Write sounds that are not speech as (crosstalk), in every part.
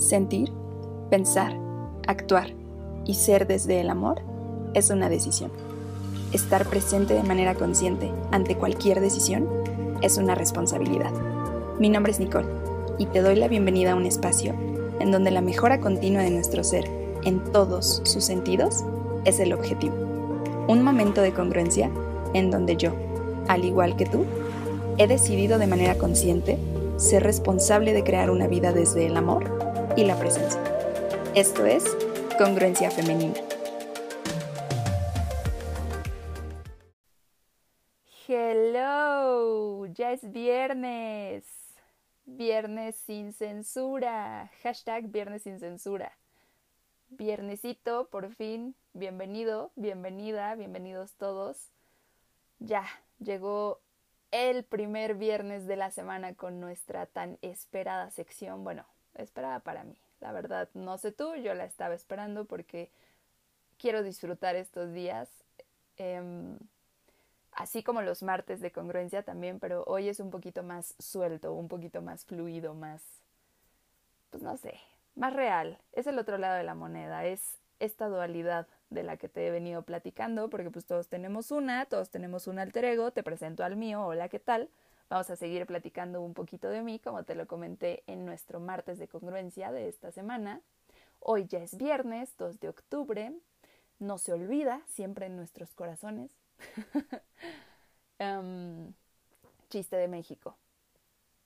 Sentir, pensar, actuar y ser desde el amor es una decisión. Estar presente de manera consciente ante cualquier decisión es una responsabilidad. Mi nombre es Nicole y te doy la bienvenida a un espacio en donde la mejora continua de nuestro ser en todos sus sentidos es el objetivo. Un momento de congruencia en donde yo, al igual que tú, he decidido de manera consciente ser responsable de crear una vida desde el amor y la presencia. Esto es Congruencia Femenina. Hello, ya es viernes. Viernes sin censura. Hashtag viernes sin censura. Viernesito, por fin. Bienvenido, bienvenida, bienvenidos todos. Ya, llegó el primer viernes de la semana con nuestra tan esperada sección. Bueno, esperaba para mí. La verdad, no sé tú, yo la estaba esperando porque quiero disfrutar estos días. Em, así como los martes de congruencia también, pero hoy es un poquito más suelto, un poquito más fluido, más, pues no sé, más real. Es el otro lado de la moneda, es esta dualidad de la que te he venido platicando, porque pues todos tenemos una, todos tenemos un alter ego, te presento al mío, hola, ¿qué tal? Vamos a seguir platicando un poquito de mí, como te lo comenté en nuestro martes de congruencia de esta semana. Hoy ya es viernes, 2 de octubre. No se olvida, siempre en nuestros corazones. (laughs) Em, chiste de México.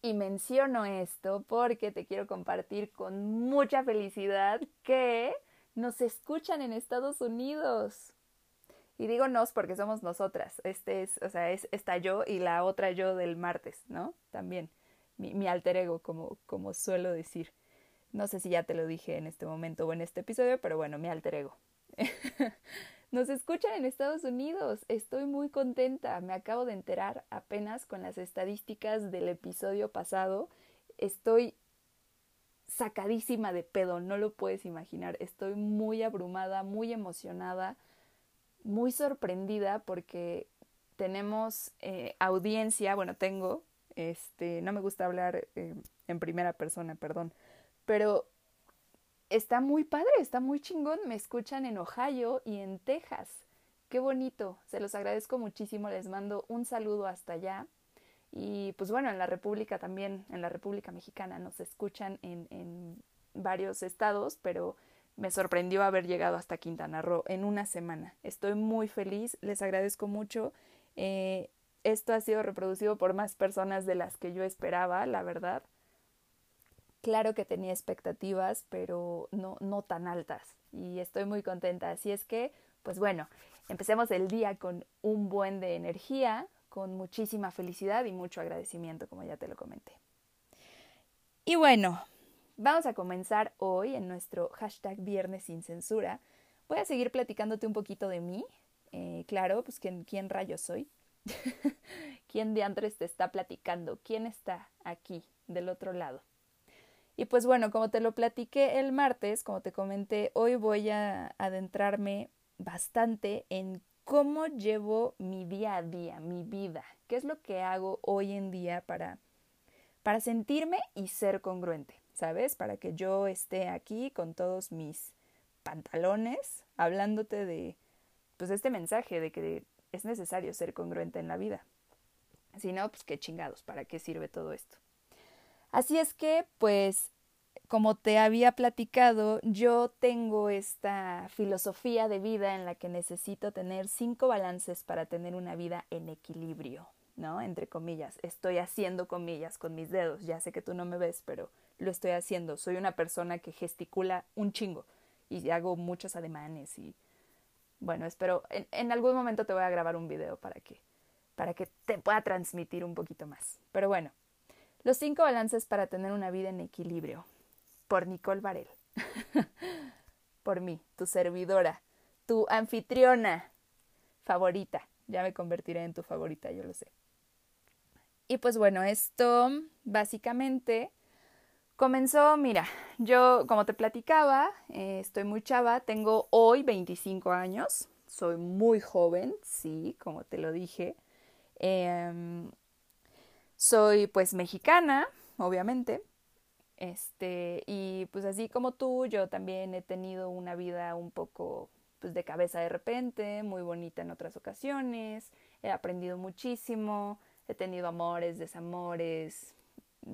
Y menciono esto porque te quiero compartir con mucha felicidad que nos escuchan en Estados Unidos. Y digo nos porque somos nosotras. Este es, o sea, es esta yo y la otra yo del martes, ¿no? También. Mi, mi alter ego, como, como suelo decir. No sé si ya te lo dije en este momento o en este episodio, pero bueno, mi alter ego. (laughs) Nos escuchan en Estados Unidos. Estoy muy contenta. Me acabo de enterar apenas con las estadísticas del episodio pasado. Estoy sacadísima de pedo, no lo puedes imaginar. Estoy muy abrumada, muy emocionada muy sorprendida porque tenemos eh, audiencia, bueno, tengo, este, no me gusta hablar eh, en primera persona, perdón, pero está muy padre, está muy chingón, me escuchan en Ohio y en Texas. Qué bonito, se los agradezco muchísimo, les mando un saludo hasta allá. Y pues bueno, en la República también, en la República Mexicana nos escuchan en, en varios estados, pero me sorprendió haber llegado hasta Quintana Roo en una semana. Estoy muy feliz, les agradezco mucho. Eh, esto ha sido reproducido por más personas de las que yo esperaba, la verdad. Claro que tenía expectativas, pero no, no tan altas. Y estoy muy contenta. Así es que, pues bueno, empecemos el día con un buen de energía, con muchísima felicidad y mucho agradecimiento, como ya te lo comenté. Y bueno, Vamos a comenzar hoy en nuestro hashtag Viernes sin Censura. Voy a seguir platicándote un poquito de mí. Eh, claro, pues ¿quién, rayos soy. (laughs) ¿Quién de Andrés te está platicando? ¿Quién está aquí, del otro lado? Y pues bueno, como te lo platiqué el martes, como te comenté, hoy voy a adentrarme bastante en cómo llevo mi día a día, mi vida, qué es lo que hago hoy en día para, para sentirme y ser congruente. ¿Sabes? Para que yo esté aquí con todos mis pantalones hablándote de, pues, este mensaje de que es necesario ser congruente en la vida. Si no, pues qué chingados, ¿para qué sirve todo esto? Así es que, pues, como te había platicado, yo tengo esta filosofía de vida en la que necesito tener cinco balances para tener una vida en equilibrio, ¿no? Entre comillas. Estoy haciendo comillas con mis dedos. Ya sé que tú no me ves, pero lo estoy haciendo. Soy una persona que gesticula un chingo y hago muchos ademanes y bueno, espero en, algún momento te voy a grabar un video para que para que te pueda transmitir un poquito más. Pero bueno, los cinco balances para tener una vida en equilibrio. Por Nicole Varel. (laughs) Por mí, tu servidora, tu anfitriona favorita. Ya me convertiré en tu favorita, yo lo sé. Y pues bueno, esto básicamente comenzó, mira, yo como te platicaba, eh, estoy muy chava, tengo hoy 25 años, soy muy joven, sí, como te lo dije. Em, soy pues mexicana, obviamente. Este, y pues así como tú, yo también he tenido una vida un poco pues de cabeza de repente, muy bonita en otras ocasiones, he aprendido muchísimo, he tenido amores, desamores,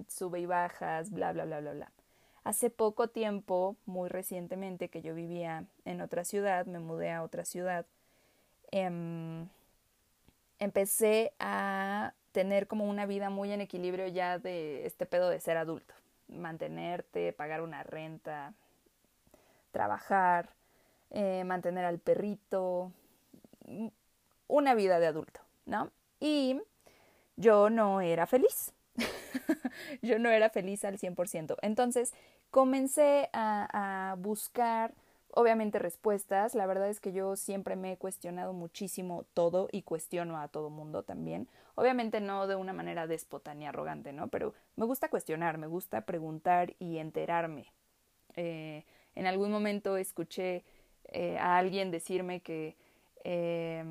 sube y bajas, bla, bla, bla, bla, bla. Hace poco tiempo, muy recientemente, que yo vivía en otra ciudad, me mudé a otra ciudad, em, empecé a tener como una vida muy en equilibrio ya de este pedo de ser adulto, mantenerte, pagar una renta, trabajar, eh, mantener al perrito, una vida de adulto, ¿no? Y yo no era feliz. (laughs) yo no era feliz al 100%. Entonces comencé a, buscar, obviamente, respuestas. La verdad es que yo siempre me he cuestionado muchísimo todo y cuestiono a todo mundo también. Obviamente no de una manera déspota ni arrogante, ¿no? Pero me gusta cuestionar, me gusta preguntar y enterarme. Eh, en algún momento escuché eh, a alguien decirme que eh,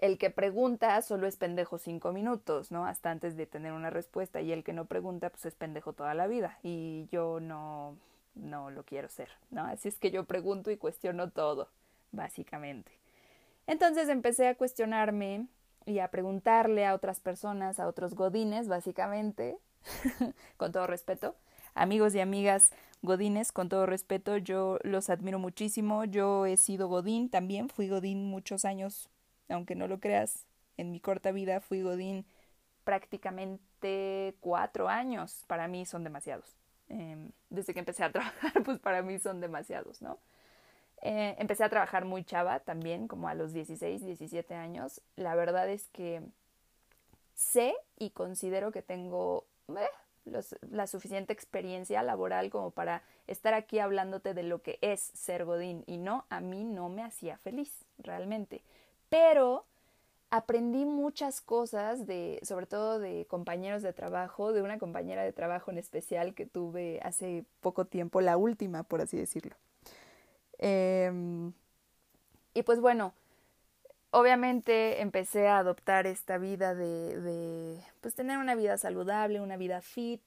el que pregunta solo es pendejo cinco minutos, ¿no? Hasta antes de tener una respuesta. Y el que no pregunta, pues es pendejo toda la vida. Y yo no, no lo quiero ser, ¿no? Así es que yo pregunto y cuestiono todo, básicamente. Entonces empecé a cuestionarme y a preguntarle a otras personas, a otros godines, básicamente, (laughs) con todo respeto. Amigos y amigas godines, con todo respeto, yo los admiro muchísimo. Yo he sido godín también, fui godín muchos años aunque no lo creas, en mi corta vida fui Godín prácticamente cuatro años. Para mí son demasiados. Em, desde que empecé a (laughs) trabajar, pues para mí son demasiados, ¿no? Eh, empecé a trabajar muy chava también, como a los 16, 17 años. La verdad es que sé y considero que tengo eh, la suficiente experiencia laboral como para estar aquí hablándote de lo que es ser Godín. Y no, a mí no me hacía feliz, realmente pero aprendí muchas cosas de, sobre todo de compañeros de trabajo, de una compañera de trabajo en especial que tuve hace poco tiempo, la última, por así decirlo. Em, y pues bueno, obviamente empecé a adoptar esta vida de, de, pues tener una vida saludable, una vida fit,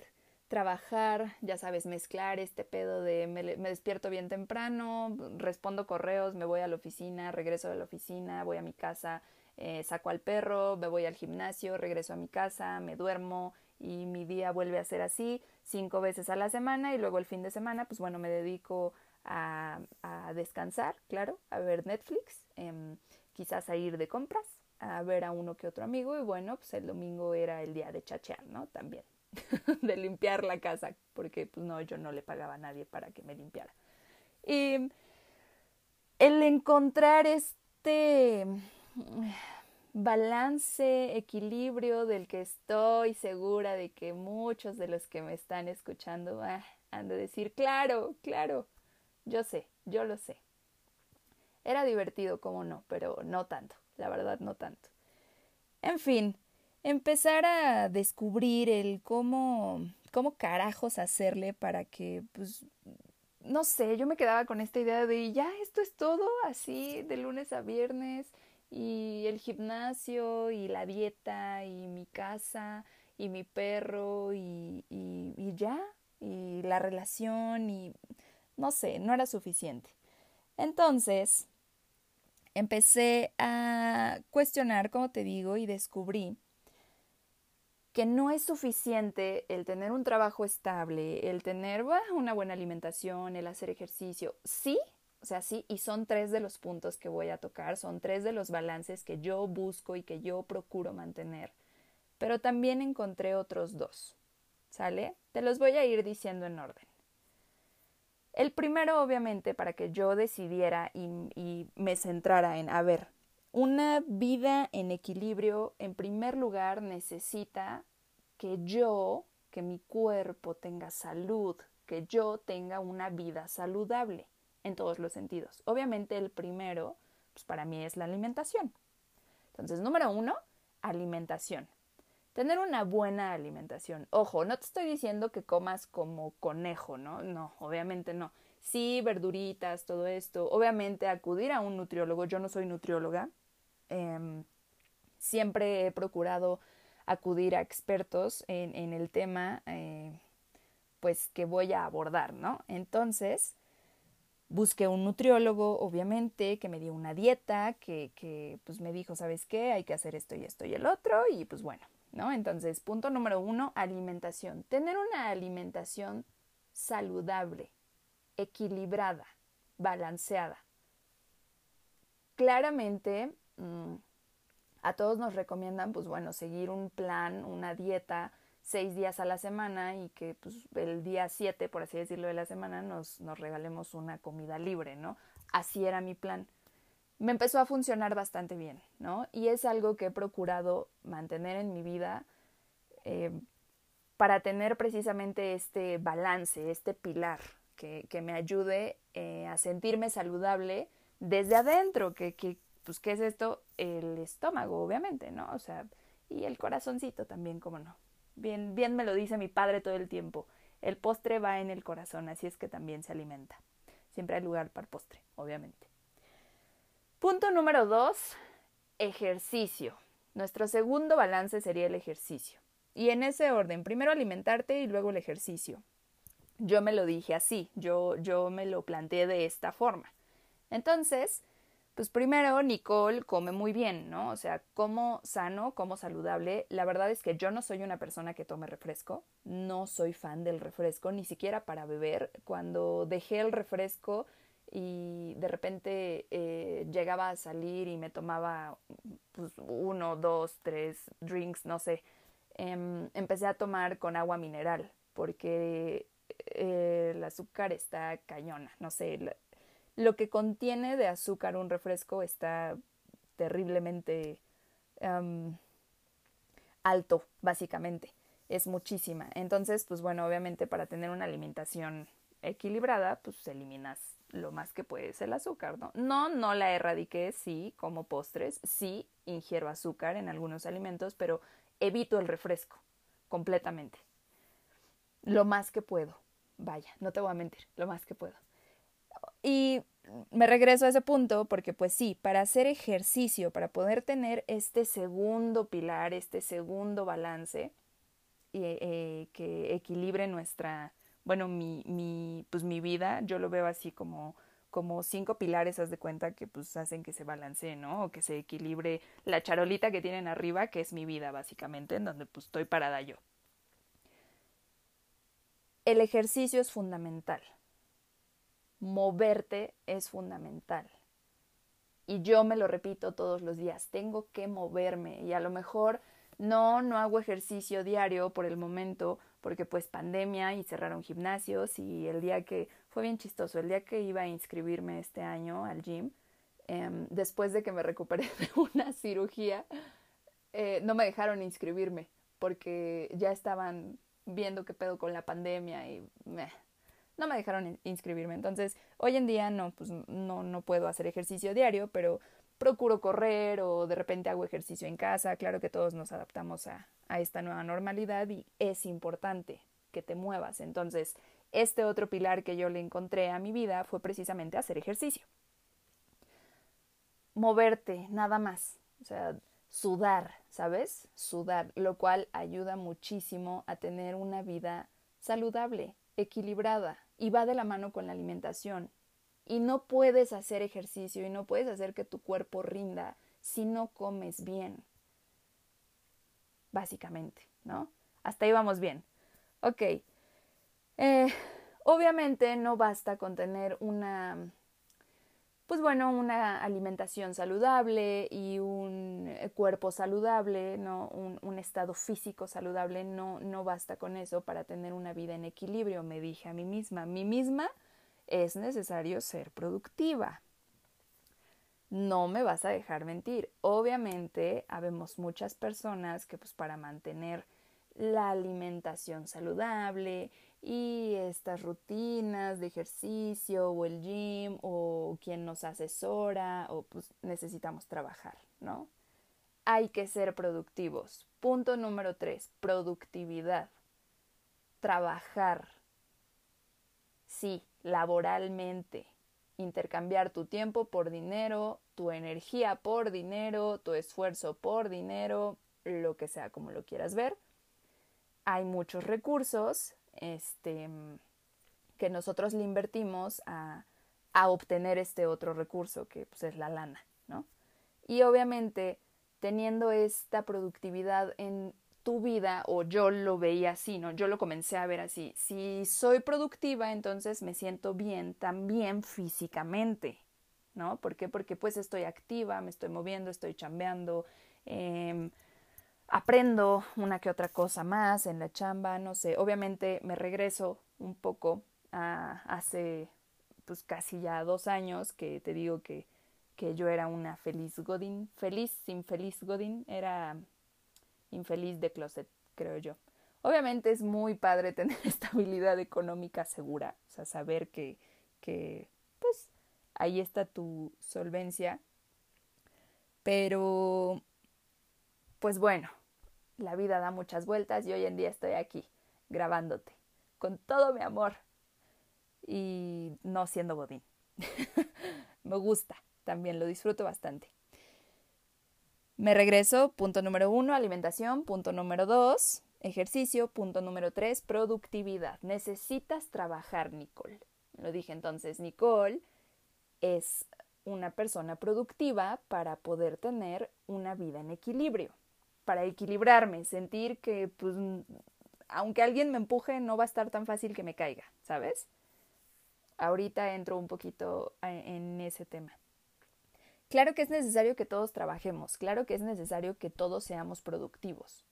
trabajar, ya sabes, mezclar este pedo de me, despierto bien temprano, respondo correos, me voy a la oficina, regreso de la oficina, voy a mi casa, eh, saco al perro, me voy al gimnasio, regreso a mi casa, me duermo y mi día vuelve a ser así cinco veces a la semana y luego el fin de semana, pues bueno, me dedico a, a descansar, claro, a ver Netflix, eh, quizás a ir de compras, a ver a uno que otro amigo y bueno, pues el domingo era el día de chachear, ¿no? También. (laughs) de limpiar la casa, porque pues no, yo no le pagaba a nadie para que me limpiara. Y el encontrar este balance, equilibrio del que estoy segura de que muchos de los que me están escuchando ah, han de decir, claro, claro, yo sé, yo lo sé. Era divertido, como no, pero no tanto, la verdad no tanto. En fin, empezar a descubrir el cómo, cómo carajos hacerle para que, pues, no sé, yo me quedaba con esta idea de ya, esto es todo, así, de lunes a viernes, y el gimnasio, y la dieta, y mi casa, y mi perro, y, y, y ya, y la relación, y no sé, no era suficiente. Entonces, empecé a cuestionar, como te digo, y descubrí que no es suficiente el tener un trabajo estable, el tener una buena alimentación, el hacer ejercicio. Sí, o sea, sí, y son tres de los puntos que voy a tocar, son tres de los balances que yo busco y que yo procuro mantener. Pero también encontré otros dos. ¿Sale? Te los voy a ir diciendo en orden. El primero, obviamente, para que yo decidiera y, y me centrara en, a ver, una vida en equilibrio, en primer lugar, necesita que yo, que mi cuerpo tenga salud, que yo tenga una vida saludable en todos los sentidos. Obviamente el primero, pues para mí es la alimentación. Entonces, número uno, alimentación. Tener una buena alimentación. Ojo, no te estoy diciendo que comas como conejo, ¿no? No, obviamente no. Sí, verduritas, todo esto. Obviamente acudir a un nutriólogo. Yo no soy nutrióloga, Em, siempre he procurado acudir a expertos en, el tema, eh, pues que voy a abordar, ¿no? Entonces, busqué un nutriólogo, obviamente, que me dio una dieta, que, que pues me dijo, ¿sabes qué? Hay que hacer esto y esto y el otro, y pues bueno, ¿no? Entonces, punto número uno, alimentación. Tener una alimentación saludable, equilibrada, balanceada. Claramente, mm, a todos nos recomiendan, pues bueno, seguir un plan, una dieta, seis días a la semana y que pues el día siete, por así decirlo, de la semana nos, nos regalemos una comida libre, ¿no? Así era mi plan. Me empezó a funcionar bastante bien, ¿no? Y es algo que he procurado mantener en mi vida eh, para tener precisamente este balance, este pilar que, que me ayude eh, a sentirme saludable desde adentro, que, que, pues, ¿qué es esto? El estómago, obviamente, ¿no? O sea, y el corazoncito también, como no. Bien, bien me lo dice mi padre todo el tiempo. El postre va en el corazón, así es que también se alimenta. Siempre hay lugar para postre, obviamente. Punto número dos, ejercicio. Nuestro segundo balance sería el ejercicio. Y en ese orden, primero alimentarte y luego el ejercicio. Yo me lo dije así, yo, yo me lo planteé de esta forma. Entonces, pues primero, Nicole come muy bien, ¿no? O sea, como sano, como saludable. La verdad es que yo no soy una persona que tome refresco, no soy fan del refresco, ni siquiera para beber. Cuando dejé el refresco y de repente eh, llegaba a salir y me tomaba pues, uno, dos, tres drinks, no sé, em, empecé a tomar con agua mineral porque eh, el azúcar está cañona, no sé, lo que contiene de azúcar un refresco está terriblemente alto, básicamente. Es muchísima. Entonces, pues bueno, obviamente para tener una alimentación equilibrada, pues eliminas lo más que puedes el azúcar, ¿no? No, no la erradiqué, sí, como postres, sí, ingiero azúcar en algunos alimentos, pero evito el refresco completamente. Lo más que puedo. Vaya, no te voy a mentir, lo más que puedo. Y me regreso a ese punto porque pues sí, para hacer ejercicio, para poder tener este segundo pilar, este segundo balance eh, que equilibre nuestra, bueno, mi, mi, pues mi vida, yo lo veo así como, como cinco pilares, haz de cuenta, que pues hacen que se balancee, ¿no? O que se equilibre la charolita que tienen arriba, que es mi vida básicamente, en donde pues estoy parada yo. El ejercicio es fundamental moverte es fundamental. Y yo me lo repito todos los días, tengo que moverme y a lo mejor no, no hago ejercicio diario por el momento porque pues pandemia y cerraron gimnasios y el día que fue bien chistoso, el día que iba a inscribirme este año al gym, em, después de que me recuperé (laughs) de una cirugía, eh, no me dejaron inscribirme porque ya estaban viendo qué pedo con la pandemia y meh, no me dejaron inscribirme. Entonces, hoy en día no, pues no, no puedo hacer ejercicio diario, pero procuro correr o de repente hago ejercicio en casa. Claro que todos nos adaptamos a, a esta nueva normalidad y es importante que te muevas. Entonces, este otro pilar que yo le encontré a mi vida fue precisamente hacer ejercicio. Moverte, nada más. O sea, sudar, ¿sabes? Sudar, lo cual ayuda muchísimo a tener una vida saludable, equilibrada y va de la mano con la alimentación. Y no puedes hacer ejercicio y no puedes hacer que tu cuerpo rinda si no comes bien. Básicamente, ¿no? Hasta ahí vamos bien. Ok. Eh, obviamente no basta con tener una pues bueno, una alimentación saludable y un eh, cuerpo saludable, ¿no? Un, estado físico saludable, no, no basta con eso para tener una vida en equilibrio, me dije a mí misma. A mí misma es necesario ser productiva. No me vas a dejar mentir. Obviamente, habemos muchas personas que pues para mantener la alimentación saludable y estas rutinas de ejercicio o el gym o quien nos asesora o pues necesitamos trabajar, ¿no? Hay que ser productivos. Punto número tres, productividad. Trabajar. Sí, laboralmente. Intercambiar tu tiempo por dinero, tu energía por dinero, tu esfuerzo por dinero, lo que sea como lo quieras ver. Hay muchos recursos este, que nosotros le invertimos a, a obtener este otro recurso que pues, es la lana, ¿no? Y obviamente teniendo esta productividad en tu vida, o yo lo veía así, ¿no? Yo lo comencé a ver así. Si soy productiva, entonces me siento bien también físicamente, ¿no? ¿Por qué? Porque pues estoy activa, me estoy moviendo, estoy chambeando, eh, aprendo una que otra cosa más en la chamba, no sé. Obviamente me regreso un poco a hace pues casi ya dos años que te digo que, que yo era una feliz Godín, feliz, infeliz Godín, era infeliz de closet, creo yo. Obviamente es muy padre tener (laughs) estabilidad económica segura, o sea, saber que, que pues ahí está tu solvencia. Pero, pues bueno, la vida da muchas vueltas y hoy en día estoy aquí, grabándote, con todo mi amor y no siendo godín. (laughs) Me gusta, también lo disfruto bastante. Me regreso, punto número uno, alimentación, punto número dos, ejercicio, punto número tres, productividad. Necesitas trabajar, Nicole. Lo dije entonces, Nicole es una persona productiva para poder tener una vida en equilibrio, para equilibrarme, sentir que, pues, aunque alguien me empuje, no va a estar tan fácil que me caiga, ¿sabes? Ahorita entro un poquito en ese tema. Claro que es necesario que todos trabajemos, claro que es necesario que todos seamos productivos.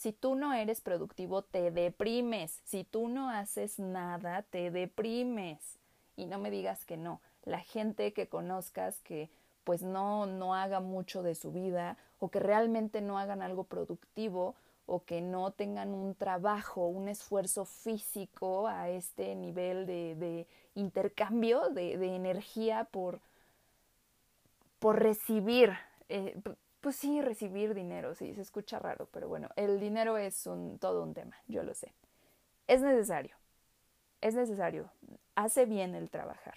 Si tú no eres productivo, te deprimes. Si tú no haces nada, te deprimes. Y no me digas que no. La gente que conozcas que pues no, no haga mucho de su vida o que realmente no hagan algo productivo o que no tengan un trabajo, un esfuerzo físico a este nivel de, de intercambio de, de energía por, por recibir, eh, pues sí, recibir dinero, sí, se escucha raro, pero bueno, el dinero es un, todo un tema, yo lo sé. Es necesario, es necesario, hace bien el trabajar,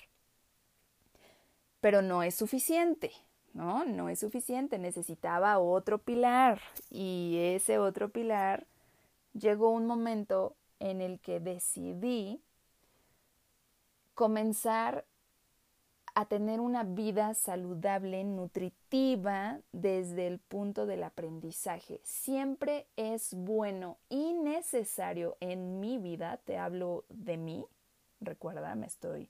pero no es suficiente, ¿no? No es suficiente, necesitaba otro pilar y ese otro pilar llegó un momento en el que decidí comenzar a tener una vida saludable, nutritiva desde el punto del aprendizaje. Siempre es bueno y necesario en mi vida, te hablo de mí, recuerda, me estoy,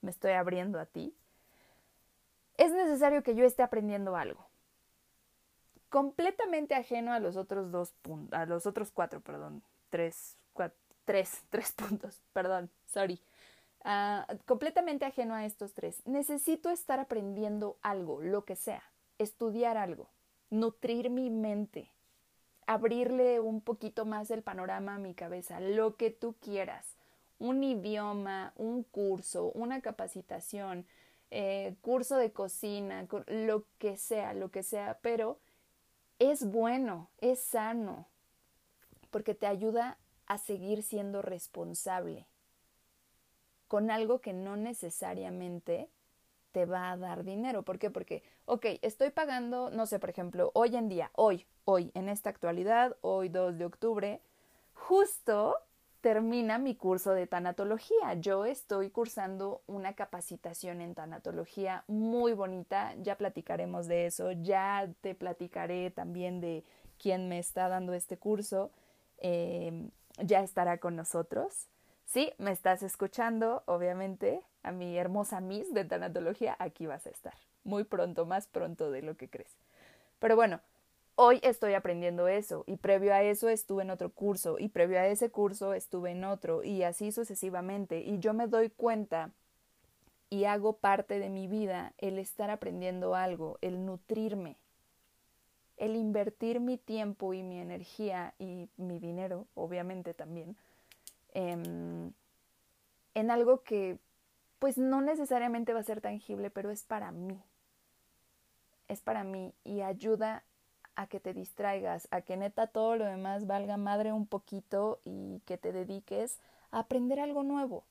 me estoy abriendo a ti. Es necesario que yo esté aprendiendo algo. Completamente ajeno a los otros dos puntos, a los otros cuatro, perdón, tres, tres, (laughs) tres puntos, perdón, sorry. Ah, completamente ajeno a estos tres. Necesito estar aprendiendo algo, lo que sea, estudiar algo, nutrir mi mente, abrirle un poquito más el panorama a mi cabeza, lo que tú quieras, un idioma, un curso, una capacitación, eh, curso de cocina, lo que sea, lo que sea, pero es bueno, es sano, porque te ayuda a seguir siendo responsable con algo que no necesariamente te va a dar dinero. ¿Por qué? Porque, ok, estoy pagando, no sé, por ejemplo, hoy en día, hoy, hoy, en esta actualidad, hoy 2 de octubre, justo termina mi curso de tanatología. Yo estoy cursando una capacitación en tanatología muy bonita, ya platicaremos de eso, ya te platicaré también de quién me está dando este curso, eh, ya estará con nosotros. Sí, me estás escuchando, obviamente, a mi hermosa Miss de tanatología, aquí vas a estar. Muy pronto, más pronto de lo que crees. Pero bueno, hoy estoy aprendiendo eso y previo a eso estuve en otro curso y previo a ese curso estuve en otro y así sucesivamente. Y yo me doy cuenta y hago parte de mi vida el estar aprendiendo algo, el nutrirme, el invertir mi tiempo y mi energía y mi dinero, obviamente también Em, en algo que pues no necesariamente va a ser tangible, pero es para mí. Es para mí y ayuda a que te distraigas, a que neta todo lo demás valga madre un poquito y que te dediques a aprender algo nuevo,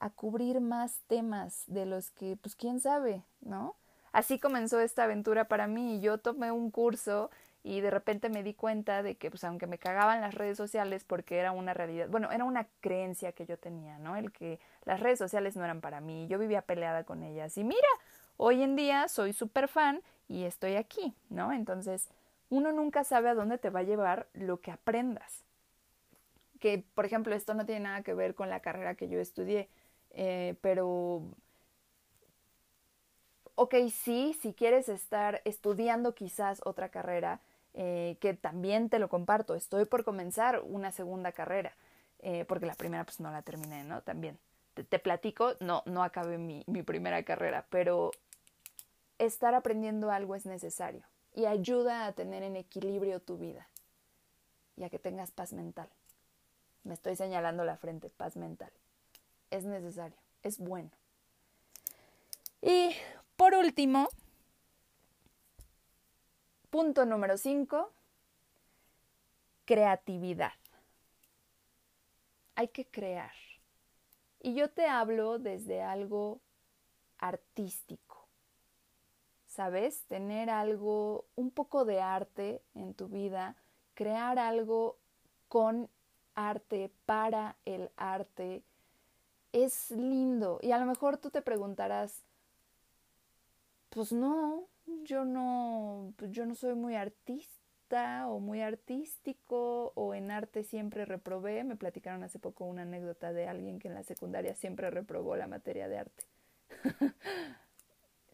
a cubrir más temas de los que, pues quién sabe, ¿no? Así comenzó esta aventura para mí. Yo tomé un curso y de repente me di cuenta de que pues aunque me cagaban las redes sociales porque era una realidad, bueno, era una creencia que yo tenía, ¿no? El que las redes sociales no eran para mí, yo vivía peleada con ellas y mira, hoy en día soy súper fan y estoy aquí, ¿no? Entonces, uno nunca sabe a dónde te va a llevar lo que aprendas. Que, por ejemplo, esto no tiene nada que ver con la carrera que yo estudié, eh, pero ok, sí, si quieres estar estudiando quizás otra carrera, eh, que también te lo comparto, estoy por comenzar una segunda carrera, eh, porque la primera pues no la terminé, ¿no? También te, platico, no, no acabé mi, mi primera carrera, pero estar aprendiendo algo es necesario y ayuda a tener en equilibrio tu vida y a que tengas paz mental. Me estoy señalando la frente, paz mental. Es necesario, es bueno. Y por último, Punto número 5, creatividad. Hay que crear. Y yo te hablo desde algo artístico. ¿Sabes? Tener algo, un poco de arte en tu vida, crear algo con arte, para el arte, es lindo. Y a lo mejor tú te preguntarás, pues no, yo no, pues yo no soy muy artista o muy artístico o en arte siempre reprobé. Me platicaron hace poco una anécdota de alguien que en la secundaria siempre reprobó la materia de arte. (laughs)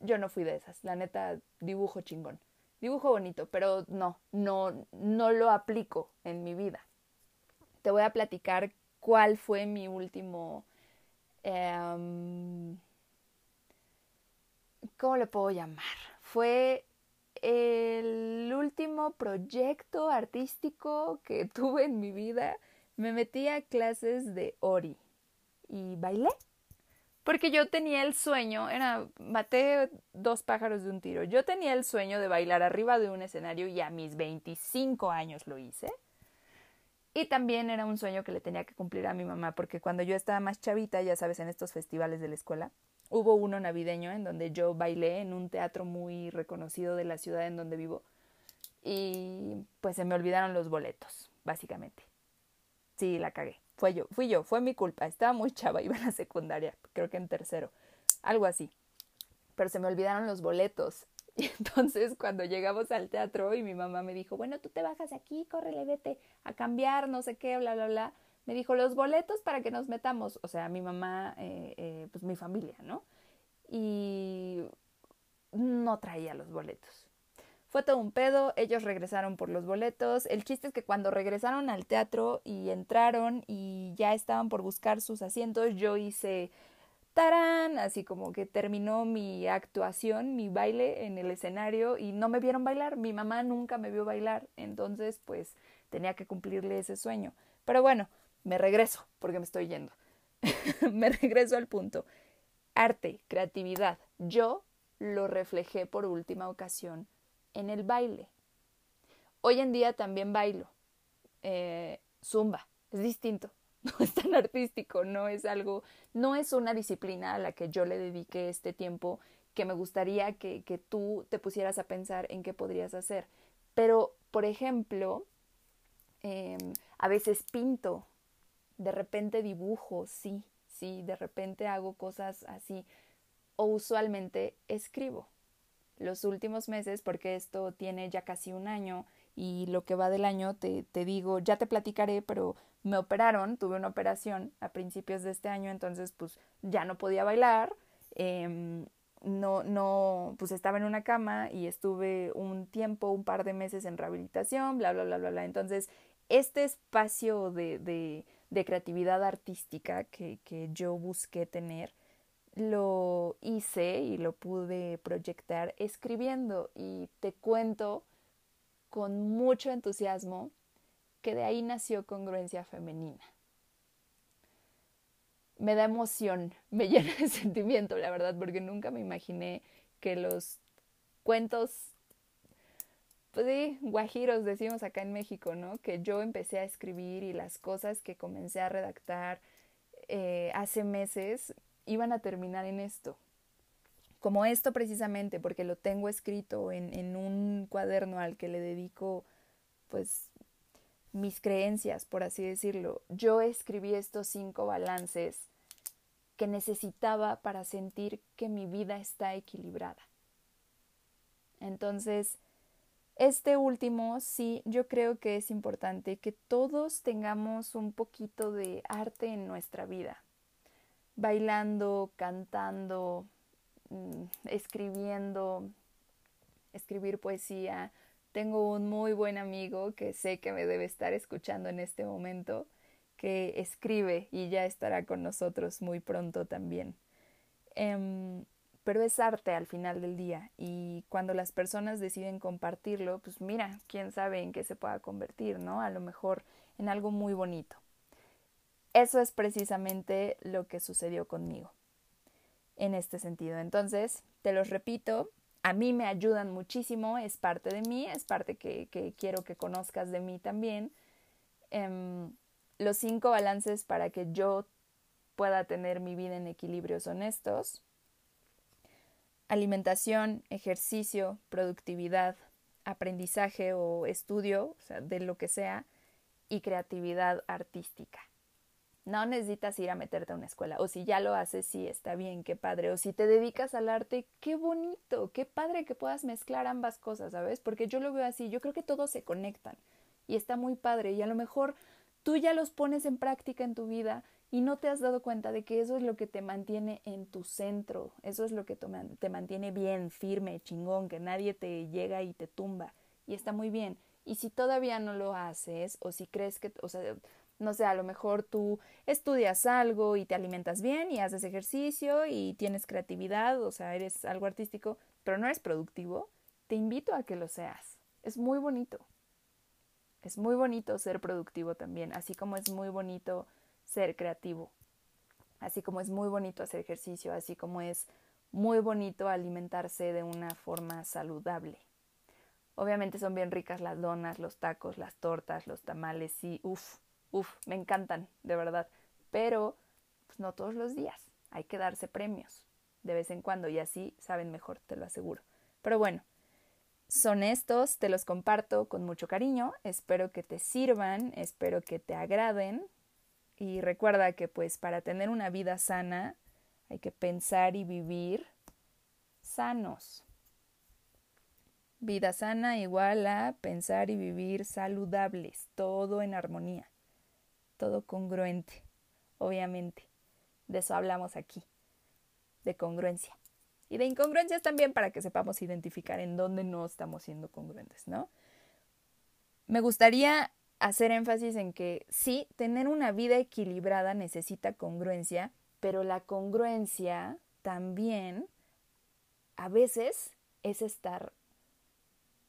yo no fui de esas, la neta dibujo chingón. Dibujo bonito, pero no, no, no lo aplico en mi vida. Te voy a platicar cuál fue mi último... Em, ¿Cómo le puedo llamar? fue el último proyecto artístico que (laughs) tuve en mi vida. Me metí a clases de Ori y bailé. Porque yo tenía el sueño, era, maté dos pájaros de un tiro. Yo tenía el sueño de bailar arriba de un escenario y a mis 25 años lo hice. Y también era un sueño que le tenía que cumplir a mi mamá, porque cuando yo estaba más chavita, ya sabes, en estos festivales de la escuela, Hubo uno navideño en donde yo bailé en un teatro muy reconocido de la ciudad en donde vivo y pues se me olvidaron los boletos, básicamente. Sí, la cagué. Fue yo, fui yo, fue mi culpa. Estaba muy chava, (laughs) iba a la secundaria, creo que en tercero, algo así. Pero se me olvidaron los boletos. (laughs) Y entonces cuando llegamos al teatro y mi mamá me dijo, bueno, tú te bajas aquí, córrele, vete a cambiar, no sé qué, bla, bla, bla me dijo los boletos para que nos metamos, o sea, mi mamá, eh, eh, pues mi familia, ¿no? Y no traía los boletos. Fue todo un pedo, ellos regresaron por los boletos. El chiste es que cuando regresaron al teatro y entraron y ya estaban por buscar sus asientos, yo hice tarán, así como que terminó mi actuación, mi baile en el escenario y no me vieron bailar. Mi mamá nunca me vio bailar, entonces pues tenía que cumplirle ese sueño. Pero bueno, me regreso, porque me estoy yendo. (laughs) me regreso al punto. Arte, creatividad. Yo lo reflejé por última ocasión en el baile. Hoy en día también bailo. Eh, zumba, es distinto. (laughs) No es tan artístico, no es algo, no es una disciplina a la que yo le dedique este tiempo que me gustaría que, que tú te pusieras a pensar en qué podrías hacer. Pero, por ejemplo, em, a veces pinto, de repente dibujo, sí, sí, de repente hago cosas así o usualmente escribo. Los últimos meses, porque esto tiene ya casi un año y lo que va del año te, te digo, ya te platicaré, pero me operaron, tuve una operación a principios de este año, entonces pues ya no podía bailar, eh, no, no, pues estaba en una cama y estuve un tiempo, un par de meses en rehabilitación, bla, bla, bla, bla, bla. Entonces, este espacio de, de, de creatividad artística que, que yo busqué tener, lo hice y lo pude proyectar escribiendo y te cuento con mucho entusiasmo que de ahí nació congruencia femenina. Me da emoción, (laughs) me llena de sentimiento, la verdad, porque nunca me imaginé que los cuentos pues sí, guajiros decimos acá en México, ¿no? Que yo empecé a escribir y las cosas que comencé a redactar eh, hace meses iban a terminar en esto. como esto precisamente, porque lo tengo escrito en, en un cuaderno al que le dedico pues mis creencias, por así decirlo. Yo escribí estos cinco balances que necesitaba para sentir que mi vida está equilibrada. Entonces, este último, sí, yo creo que es importante que todos tengamos un poquito de arte en nuestra vida. Bailando, cantando, mm, escribiendo, escribir poesía. Tengo un muy buen amigo que sé que me debe estar escuchando en este momento, que escribe y ya estará con nosotros muy pronto también. Em, pero es arte al final del día y cuando las personas deciden compartirlo, pues mira, quién sabe en qué se pueda convertir, ¿no? A lo mejor en algo muy bonito. Eso es precisamente lo que sucedió conmigo en este sentido. Entonces, te los repito, a mí me ayudan muchísimo, es parte de mí, es parte que, quiero que conozcas de mí también. Em, los cinco balances para que yo pueda tener mi vida en equilibrio son estos alimentación, ejercicio, productividad, aprendizaje o estudio, o sea, de lo que sea, y creatividad artística. No necesitas ir a meterte a una escuela, o si ya lo haces, sí, está bien, qué padre, o si te dedicas al arte, qué bonito, qué padre que puedas mezclar ambas cosas, ¿sabes? Porque yo lo veo así, yo creo que todos se conectan y está muy padre y a lo mejor tú ya los pones en práctica en tu vida y no te has dado cuenta de que eso es lo que te mantiene en tu centro, eso es lo que te mantiene bien, firme, chingón, que nadie te llega y te tumba. Y está muy bien. Y si todavía no lo haces, o si crees que, no sé, a lo mejor tú estudias algo y te alimentas bien y haces ejercicio y tienes creatividad, o sea, eres algo artístico, pero no eres productivo, te invito a que lo seas. Es muy bonito. Es muy bonito ser productivo también, así como es muy bonito ser creativo. Así como es muy bonito hacer ejercicio, así como es muy bonito alimentarse de una forma saludable. Obviamente son bien ricas las donas, los tacos, las tortas, los tamales, sí, uff, uff, me encantan, de verdad. Pero, pues no todos los días, hay que darse premios de vez en cuando y así saben mejor, te lo aseguro. Pero bueno, son estos, te los comparto con mucho cariño, espero que te sirvan, espero que te agraden, y recuerda que pues para tener una vida sana hay que pensar y vivir sanos. Vida sana igual a pensar y vivir saludables, todo en armonía, todo congruente, obviamente. De eso hablamos aquí, de congruencia. Y de incongruencias también para que sepamos identificar en dónde no estamos siendo congruentes, ¿no? Me gustaría hacer énfasis en que sí, tener una vida equilibrada necesita congruencia, pero la congruencia también a veces es estar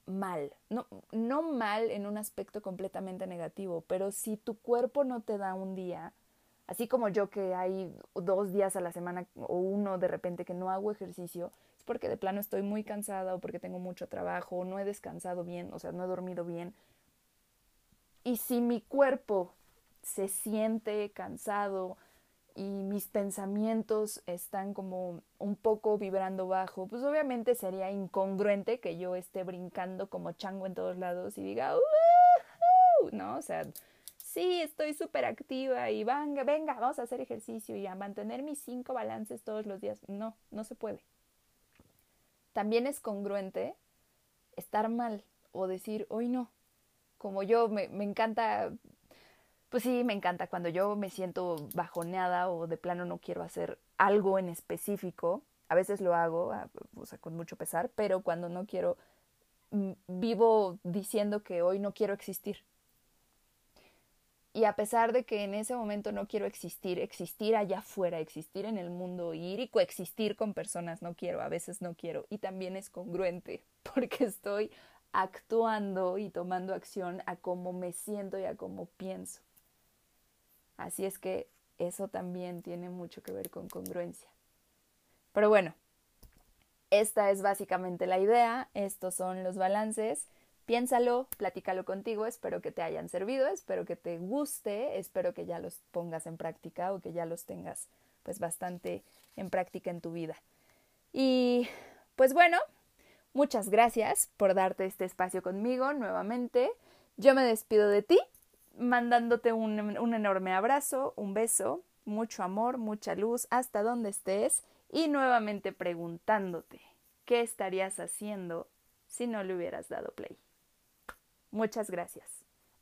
mal, no, no mal en un aspecto completamente negativo, pero si tu cuerpo no te da un día, así como yo que hay dos días a la semana o uno de repente que no hago ejercicio, es porque de plano estoy muy cansada o porque tengo mucho trabajo, o no he descansado bien, o sea, no he dormido bien, y si mi cuerpo se siente cansado y mis pensamientos están como un poco vibrando bajo, pues obviamente sería incongruente que yo esté brincando como chango en todos lados y diga, ¿no? O sea, sí, estoy súper activa y venga, venga, vamos a hacer ejercicio y a mantener mis cinco balances todos los días. No, no se puede. También es congruente estar mal o decir, hoy no, como yo me, me encanta, pues sí, me encanta cuando yo me siento bajoneada o de plano no quiero hacer algo en específico. A veces lo hago, o sea, con mucho pesar, pero cuando no quiero, mm, vivo diciendo que hoy no quiero existir. Y a pesar de que en ese momento no quiero existir, existir allá afuera, existir en el mundo, ir y coexistir con personas, no quiero, a veces no quiero. Y también es congruente, (laughs) porque estoy actuando y tomando acción a cómo me siento y a cómo pienso. Así es que eso también tiene mucho que ver con congruencia. Pero bueno, esta es básicamente la idea, estos son los balances. Piénsalo, platícalo contigo, espero que te hayan servido, espero que te guste, espero que ya los pongas en práctica o que ya los tengas pues bastante en práctica en tu vida. Y pues bueno, muchas gracias por darte este espacio conmigo nuevamente. Yo me despido de ti mandándote un, un enorme abrazo, un beso, mucho amor, mucha luz hasta donde estés y nuevamente preguntándote qué estarías haciendo si no le hubieras dado play. Muchas gracias.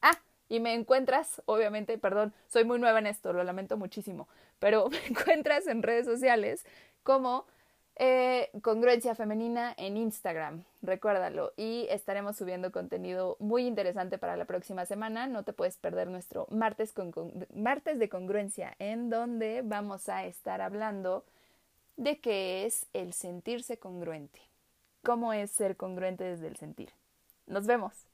Ah, y me encuentras, obviamente, perdón, soy muy nueva en esto, lo lamento muchísimo, pero (laughs) me encuentras en redes sociales como eh, Congruencia Femenina en Instagram, recuérdalo, y estaremos subiendo contenido muy interesante para la próxima semana. No te puedes perder nuestro martes, de Congruencia, en donde vamos a estar hablando de qué es el sentirse congruente, cómo es ser congruente desde el sentir. Nos vemos.